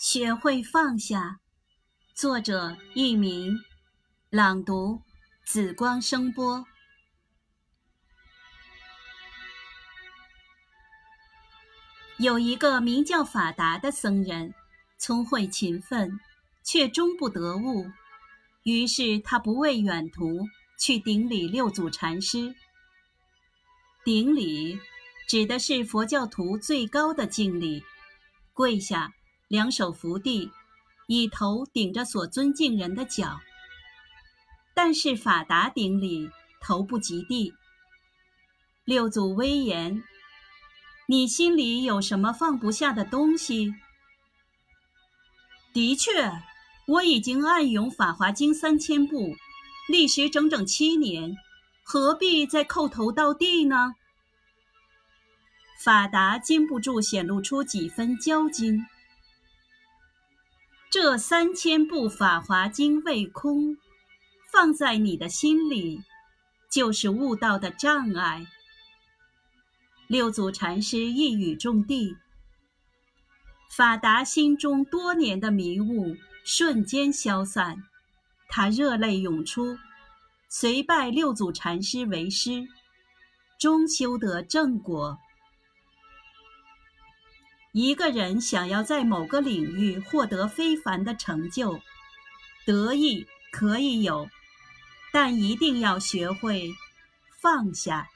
学会放下。作者：佚名，朗读：紫光声波。有一个名叫法达的僧人，聪慧勤奋，却终不得悟。于是他不畏远途，去顶礼六祖禅师。顶礼指的是佛教徒最高的敬礼，跪下。两手扶地，以头顶着所尊敬人的脚。但是法达顶礼，头不及地。六祖威严，你心里有什么放不下的东西？的确，我已经暗咏《法华经》三千部，历时整整七年，何必再叩头到地呢？法达禁不住显露出几分骄矜。这三千部《法华经》未空，放在你的心里，就是悟道的障碍。六祖禅师一语中的，法达心中多年的迷雾瞬间消散，他热泪涌出，随拜六祖禅师为师，终修得正果。一个人想要在某个领域获得非凡的成就，得意可以有，但一定要学会放下。